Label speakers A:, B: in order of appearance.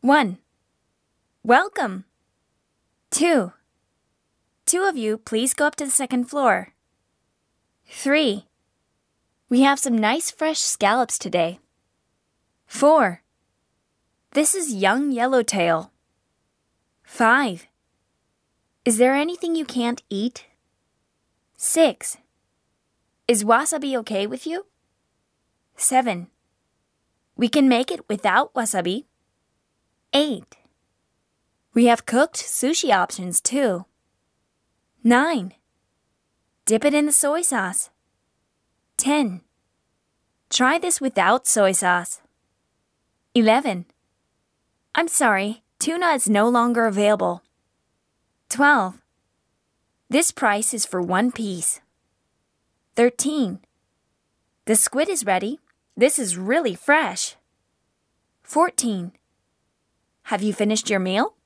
A: 1. Welcome. 2. Two of you, please go up to the second floor. 3. We have some nice fresh scallops today. 4. This is young yellowtail. 5. Is there anything you can't eat? 6. Is wasabi okay with you? 7. We can make it without wasabi. 8. We have cooked sushi options too. 9. Dip it in the soy sauce. 10. Try this without soy sauce. 11. I'm sorry, tuna is no longer available. 12. This price is for one piece. 13. The squid is ready. This is really fresh. 14. Have you finished your meal?